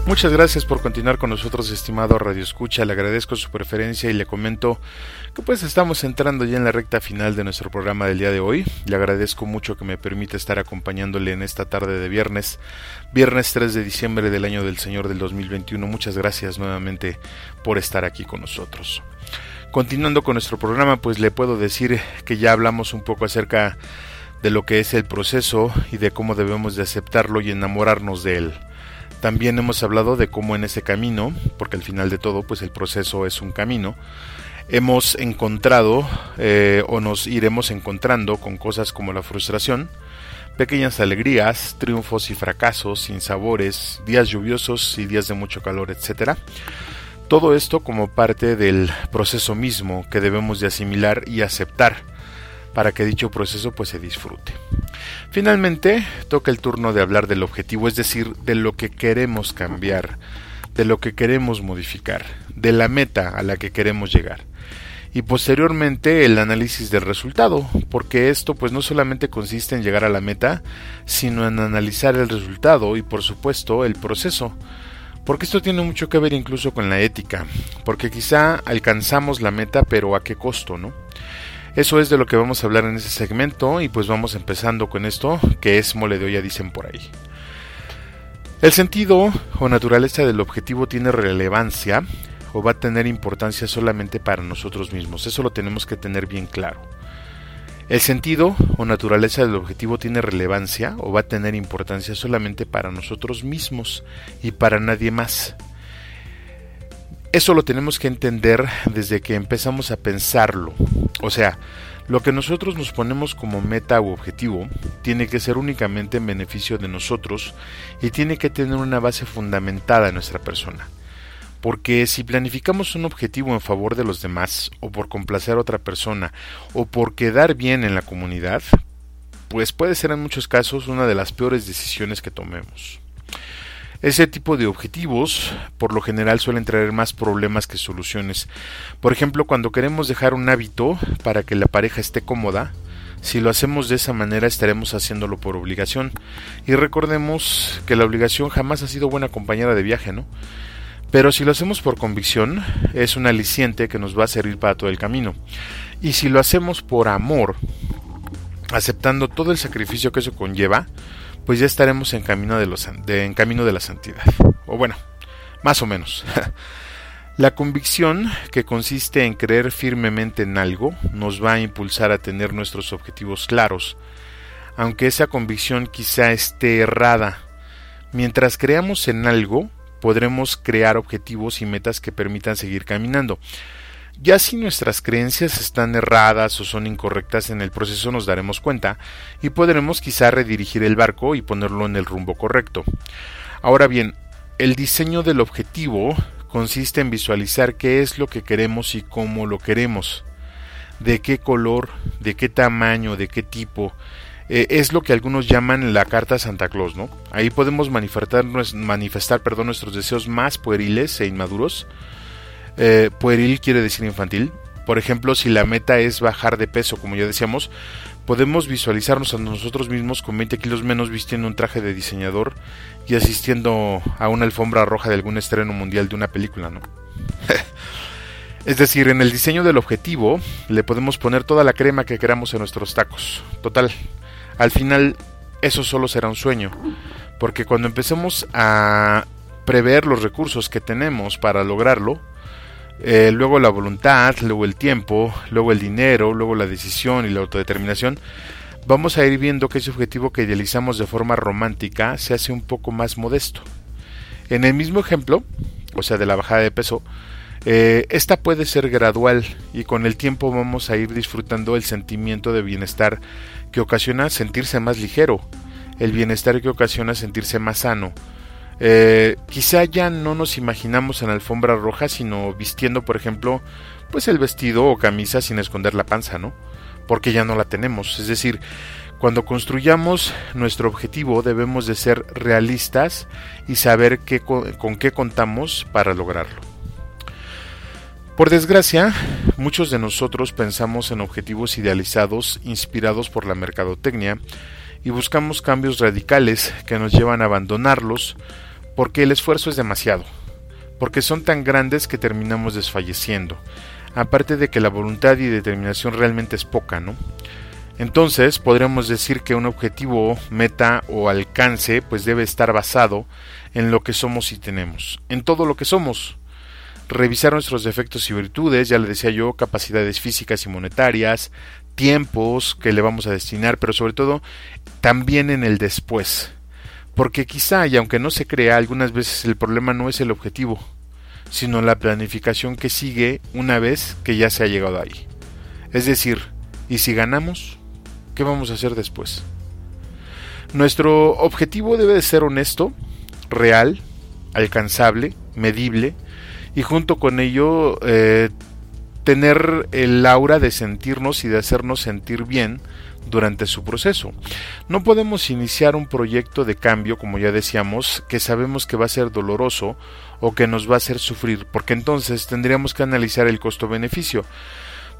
Muchas gracias por continuar con nosotros, estimado Radio Escucha. Le agradezco su preferencia y le comento que pues estamos entrando ya en la recta final de nuestro programa del día de hoy. Le agradezco mucho que me permita estar acompañándole en esta tarde de viernes, viernes 3 de diciembre del año del Señor del 2021. Muchas gracias nuevamente por estar aquí con nosotros. Continuando con nuestro programa, pues le puedo decir que ya hablamos un poco acerca de lo que es el proceso y de cómo debemos de aceptarlo y enamorarnos de él. También hemos hablado de cómo en ese camino, porque al final de todo, pues el proceso es un camino, hemos encontrado eh, o nos iremos encontrando con cosas como la frustración, pequeñas alegrías, triunfos y fracasos, sinsabores, días lluviosos y días de mucho calor, etc. Todo esto como parte del proceso mismo que debemos de asimilar y aceptar para que dicho proceso pues se disfrute. Finalmente, toca el turno de hablar del objetivo, es decir, de lo que queremos cambiar, de lo que queremos modificar, de la meta a la que queremos llegar. Y posteriormente el análisis del resultado, porque esto pues no solamente consiste en llegar a la meta, sino en analizar el resultado y por supuesto el proceso. Porque esto tiene mucho que ver incluso con la ética, porque quizá alcanzamos la meta, pero a qué costo, ¿no? Eso es de lo que vamos a hablar en ese segmento y pues vamos empezando con esto, que es mole de olla dicen por ahí. El sentido o naturaleza del objetivo tiene relevancia o va a tener importancia solamente para nosotros mismos. Eso lo tenemos que tener bien claro. El sentido o naturaleza del objetivo tiene relevancia o va a tener importancia solamente para nosotros mismos y para nadie más. Eso lo tenemos que entender desde que empezamos a pensarlo. O sea, lo que nosotros nos ponemos como meta u objetivo tiene que ser únicamente en beneficio de nosotros y tiene que tener una base fundamentada en nuestra persona. Porque si planificamos un objetivo en favor de los demás, o por complacer a otra persona, o por quedar bien en la comunidad, pues puede ser en muchos casos una de las peores decisiones que tomemos. Ese tipo de objetivos por lo general suelen traer más problemas que soluciones. Por ejemplo, cuando queremos dejar un hábito para que la pareja esté cómoda, si lo hacemos de esa manera estaremos haciéndolo por obligación. Y recordemos que la obligación jamás ha sido buena compañera de viaje, ¿no? Pero si lo hacemos por convicción, es un aliciente que nos va a servir para todo el camino. Y si lo hacemos por amor, aceptando todo el sacrificio que eso conlleva, pues ya estaremos en camino de, los, en camino de la santidad. O bueno, más o menos. La convicción, que consiste en creer firmemente en algo, nos va a impulsar a tener nuestros objetivos claros, aunque esa convicción quizá esté errada. Mientras creamos en algo, podremos crear objetivos y metas que permitan seguir caminando. Ya si nuestras creencias están erradas o son incorrectas en el proceso nos daremos cuenta y podremos quizá redirigir el barco y ponerlo en el rumbo correcto. Ahora bien, el diseño del objetivo consiste en visualizar qué es lo que queremos y cómo lo queremos, de qué color, de qué tamaño, de qué tipo. Eh, es lo que algunos llaman la carta Santa Claus, ¿no? Ahí podemos manifestar, manifestar perdón, nuestros deseos más pueriles e inmaduros, eh, pueril quiere decir infantil. Por ejemplo, si la meta es bajar de peso, como ya decíamos, podemos visualizarnos a nosotros mismos con 20 kilos menos vistiendo un traje de diseñador y asistiendo a una alfombra roja de algún estreno mundial de una película, ¿no? es decir, en el diseño del objetivo le podemos poner toda la crema que queramos en nuestros tacos. Total, al final eso solo será un sueño, porque cuando empecemos a prever los recursos que tenemos para lograrlo, eh, luego la voluntad, luego el tiempo, luego el dinero, luego la decisión y la autodeterminación, vamos a ir viendo que ese objetivo que idealizamos de forma romántica se hace un poco más modesto. En el mismo ejemplo, o sea, de la bajada de peso, eh, esta puede ser gradual y con el tiempo vamos a ir disfrutando el sentimiento de bienestar que ocasiona sentirse más ligero, el bienestar que ocasiona sentirse más sano, eh, quizá ya no nos imaginamos en alfombra roja, sino vistiendo, por ejemplo, pues el vestido o camisa sin esconder la panza, ¿no? Porque ya no la tenemos. Es decir, cuando construyamos nuestro objetivo debemos de ser realistas y saber qué, con qué contamos para lograrlo. Por desgracia, muchos de nosotros pensamos en objetivos idealizados inspirados por la mercadotecnia y buscamos cambios radicales que nos llevan a abandonarlos porque el esfuerzo es demasiado, porque son tan grandes que terminamos desfalleciendo, aparte de que la voluntad y determinación realmente es poca, ¿no? Entonces podríamos decir que un objetivo, meta o alcance pues debe estar basado en lo que somos y tenemos, en todo lo que somos. Revisar nuestros defectos y virtudes, ya le decía yo, capacidades físicas y monetarias, tiempos que le vamos a destinar, pero sobre todo también en el después. Porque quizá, y aunque no se crea, algunas veces el problema no es el objetivo, sino la planificación que sigue una vez que ya se ha llegado ahí. Es decir, ¿y si ganamos? ¿Qué vamos a hacer después? Nuestro objetivo debe de ser honesto, real, alcanzable, medible y junto con ello eh, tener el aura de sentirnos y de hacernos sentir bien durante su proceso. No podemos iniciar un proyecto de cambio, como ya decíamos, que sabemos que va a ser doloroso o que nos va a hacer sufrir, porque entonces tendríamos que analizar el costo-beneficio.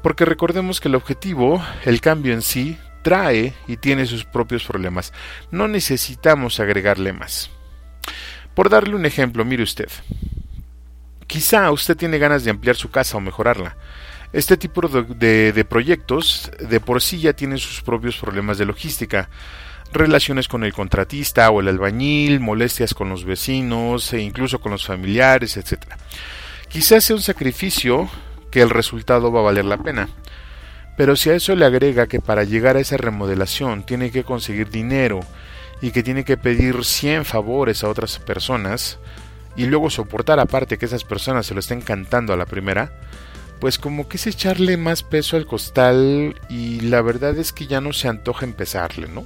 Porque recordemos que el objetivo, el cambio en sí, trae y tiene sus propios problemas. No necesitamos agregarle más. Por darle un ejemplo, mire usted. Quizá usted tiene ganas de ampliar su casa o mejorarla. Este tipo de, proyectos de por sí ya tienen sus propios problemas de logística, relaciones con el contratista o el albañil, molestias con los vecinos e incluso con los familiares, etc. Quizás sea un sacrificio que el resultado va a valer la pena. Pero si a eso le agrega que para llegar a esa remodelación tiene que conseguir dinero y que tiene que pedir 100 favores a otras personas y luego soportar aparte que esas personas se lo estén cantando a la primera, pues como que es echarle más peso al costal y la verdad es que ya no se antoja empezarle, ¿no?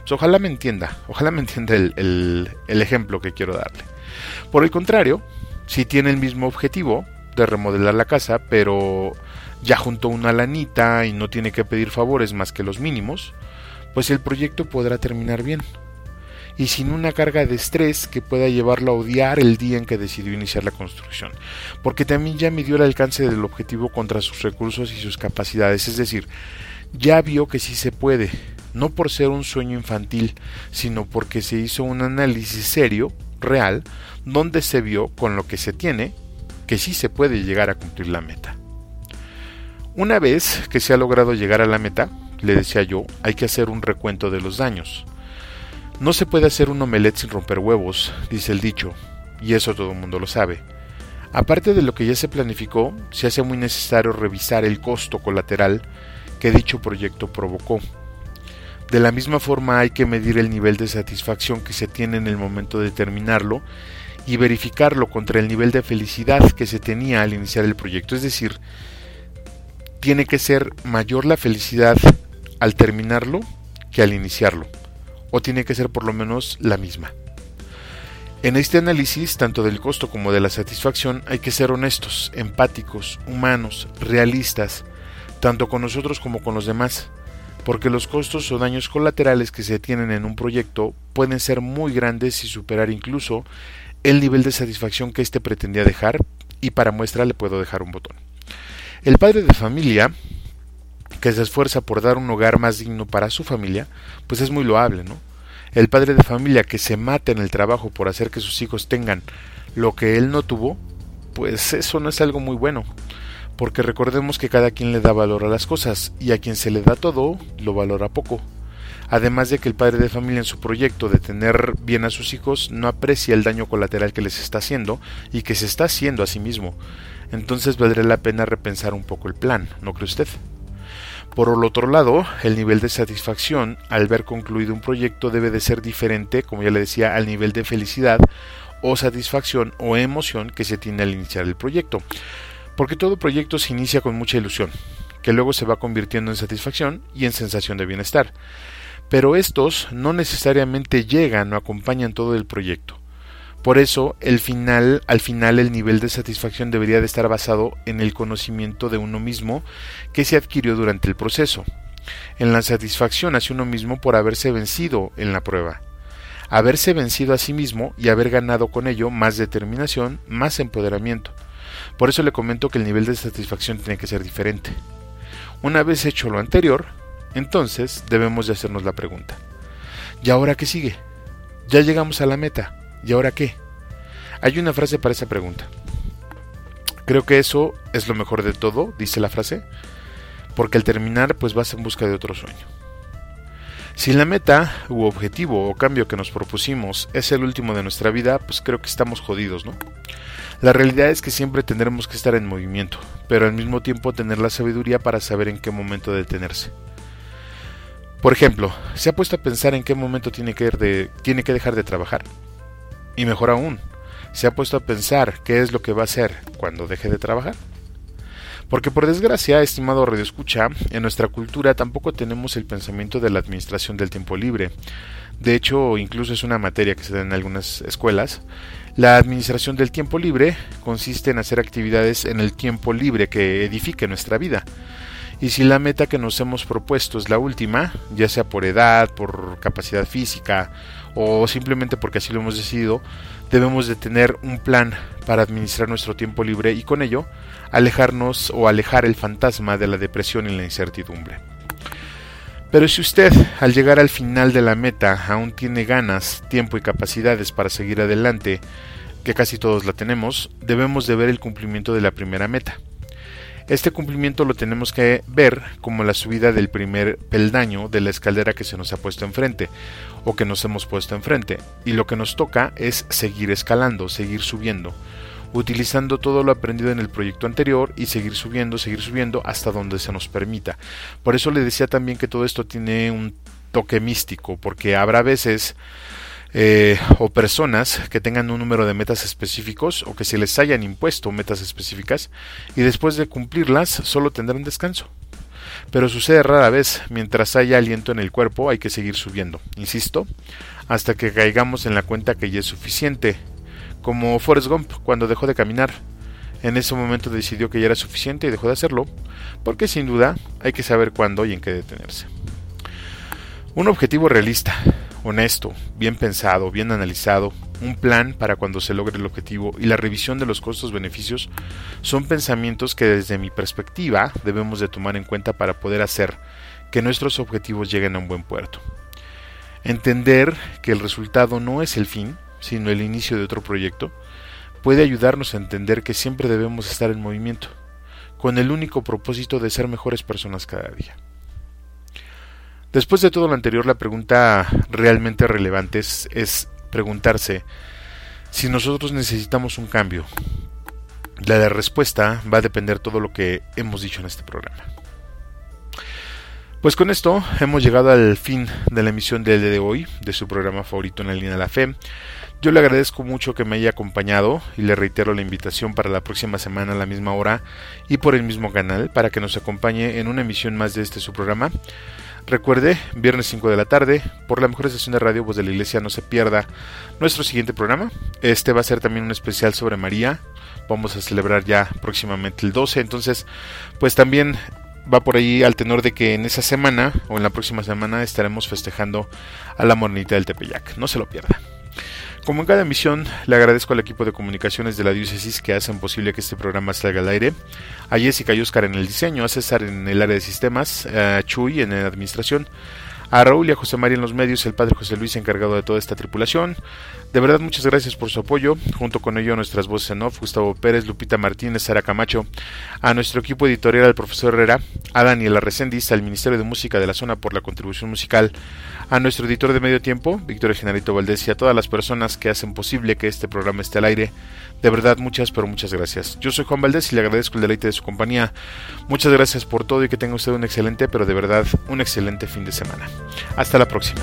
Pues ojalá me entienda, ojalá me entienda el, el ejemplo que quiero darle. Por el contrario, si tiene el mismo objetivo de remodelar la casa, pero ya juntó una lanita y no tiene que pedir favores más que los mínimos, pues el proyecto podrá terminar bien y sin una carga de estrés que pueda llevarlo a odiar el día en que decidió iniciar la construcción, porque también ya midió el alcance del objetivo contra sus recursos y sus capacidades, es decir, ya vio que sí se puede, no por ser un sueño infantil, sino porque se hizo un análisis serio, real, donde se vio con lo que se tiene que sí se puede llegar a cumplir la meta. Una vez que se ha logrado llegar a la meta, le decía yo, hay que hacer un recuento de los daños. No se puede hacer un omelette sin romper huevos, dice el dicho, y eso todo el mundo lo sabe. Aparte de lo que ya se planificó, se hace muy necesario revisar el costo colateral que dicho proyecto provocó. De la misma forma hay que medir el nivel de satisfacción que se tiene en el momento de terminarlo y verificarlo contra el nivel de felicidad que se tenía al iniciar el proyecto. Es decir, tiene que ser mayor la felicidad al terminarlo que al iniciarlo o tiene que ser por lo menos la misma. En este análisis, tanto del costo como de la satisfacción, hay que ser honestos, empáticos, humanos, realistas, tanto con nosotros como con los demás, porque los costos o daños colaterales que se tienen en un proyecto pueden ser muy grandes y superar incluso el nivel de satisfacción que éste pretendía dejar, y para muestra le puedo dejar un botón. El padre de familia que se esfuerza por dar un hogar más digno para su familia, pues es muy loable, ¿no? El padre de familia que se mata en el trabajo por hacer que sus hijos tengan lo que él no tuvo, pues eso no es algo muy bueno, porque recordemos que cada quien le da valor a las cosas y a quien se le da todo lo valora poco. Además de que el padre de familia en su proyecto de tener bien a sus hijos no aprecia el daño colateral que les está haciendo y que se está haciendo a sí mismo. Entonces valdría la pena repensar un poco el plan, ¿no cree usted? Por el otro lado, el nivel de satisfacción al ver concluido un proyecto debe de ser diferente, como ya le decía, al nivel de felicidad o satisfacción o emoción que se tiene al iniciar el proyecto. Porque todo proyecto se inicia con mucha ilusión, que luego se va convirtiendo en satisfacción y en sensación de bienestar. Pero estos no necesariamente llegan o acompañan todo el proyecto. Por eso, al final el nivel de satisfacción debería de estar basado en el conocimiento de uno mismo que se adquirió durante el proceso, en la satisfacción hacia uno mismo por haberse vencido en la prueba haberse vencido a sí mismo y haber ganado con ello más determinación, más empoderamiento. Por eso le comento que el nivel de satisfacción tiene que ser diferente. Una vez hecho lo anterior, entonces debemos de hacernos la pregunta. ¿Y ahora qué sigue? Ya llegamos a la meta. ¿Y ahora qué? Hay una frase para esa pregunta. Creo que eso es lo mejor de todo, dice la frase, porque al terminar pues vas en busca de otro sueño. Si la meta u objetivo o cambio que nos propusimos es el último de nuestra vida, pues creo que estamos jodidos, ¿no? La realidad es que siempre tendremos que estar en movimiento, pero al mismo tiempo tener la sabiduría para saber en qué momento detenerse. Por ejemplo, ¿se ha puesto a pensar en qué momento tiene que, tiene que dejar de trabajar? Y mejor aún, ¿se ha puesto a pensar qué es lo que va a hacer cuando deje de trabajar? Porque por desgracia, estimado Radio Escucha, en nuestra cultura tampoco tenemos el pensamiento de la administración del tiempo libre. De hecho, incluso es una materia que se da en algunas escuelas. La administración del tiempo libre consiste en hacer actividades en el tiempo libre que edifique nuestra vida. Y si la meta que nos hemos propuesto es la última, ya sea por edad, por capacidad física o simplemente porque así lo hemos decidido, debemos de tener un plan para administrar nuestro tiempo libre y con ello alejarnos o alejar el fantasma de la depresión y la incertidumbre. Pero si usted, al llegar al final de la meta, aún tiene ganas, tiempo y capacidades para seguir adelante, que casi todos la tenemos, debemos de ver el cumplimiento de la primera meta. Este cumplimiento lo tenemos que ver como la subida del primer peldaño de la escalera que se nos ha puesto enfrente o que nos hemos puesto enfrente. Y lo que nos toca es seguir escalando, seguir subiendo, utilizando todo lo aprendido en el proyecto anterior y seguir subiendo, seguir subiendo hasta donde se nos permita. Por eso le decía también que todo esto tiene un toque místico, porque habrá veces eh, o personas que tengan un número de metas específicos o que se les hayan impuesto metas específicas y después de cumplirlas solo tendrán descanso. Pero sucede rara vez, mientras haya aliento en el cuerpo hay que seguir subiendo, insisto, hasta que caigamos en la cuenta que ya es suficiente, como Forrest Gump cuando dejó de caminar. En ese momento decidió que ya era suficiente y dejó de hacerlo, porque sin duda hay que saber cuándo y en qué detenerse. Un objetivo realista, honesto, bien pensado, bien analizado, un plan para cuando se logre el objetivo y la revisión de los costos-beneficios son pensamientos que desde mi perspectiva debemos de tomar en cuenta para poder hacer que nuestros objetivos lleguen a un buen puerto. Entender que el resultado no es el fin, sino el inicio de otro proyecto, puede ayudarnos a entender que siempre debemos estar en movimiento, con el único propósito de ser mejores personas cada día. Después de todo lo anterior, la pregunta realmente relevante es, preguntarse si nosotros necesitamos un cambio. La respuesta va a depender todo lo que hemos dicho en este programa. Pues con esto hemos llegado al fin de la emisión del día de hoy de su programa favorito en la línea de la fe. Yo le agradezco mucho que me haya acompañado y le reitero la invitación para la próxima semana a la misma hora y por el mismo canal para que nos acompañe en una emisión más de este su programa. Recuerde, viernes 5 de la tarde, por la mejor estación de radio Voz de la Iglesia, no se pierda nuestro siguiente programa. Este va a ser también un especial sobre María. Vamos a celebrar ya próximamente el 12, entonces pues también va por ahí al tenor de que en esa semana o en la próxima semana estaremos festejando a la morenita del Tepeyac. No se lo pierda. Como en cada emisión, le agradezco al equipo de comunicaciones de la diócesis que hacen posible que este programa salga al aire, a Jessica y Oscar en el diseño, a César en el área de sistemas, a Chuy en la administración, a Raúl y a José María en los medios, el padre José Luis encargado de toda esta tripulación. De verdad, muchas gracias por su apoyo. Junto con ello, nuestras voces en off, Gustavo Pérez, Lupita Martínez, Sara Camacho, a nuestro equipo editorial, al profesor Herrera, a Daniela Reséndiz, al Ministerio de Música de la Zona por la contribución musical, a nuestro editor de medio tiempo, Víctor Generito Valdés, y a todas las personas que hacen posible que este programa esté al aire. De verdad, muchas, pero muchas gracias. Yo soy Juan Valdés y le agradezco el deleite de su compañía. Muchas gracias por todo y que tenga usted un excelente, pero de verdad, un excelente fin de semana. Hasta la próxima.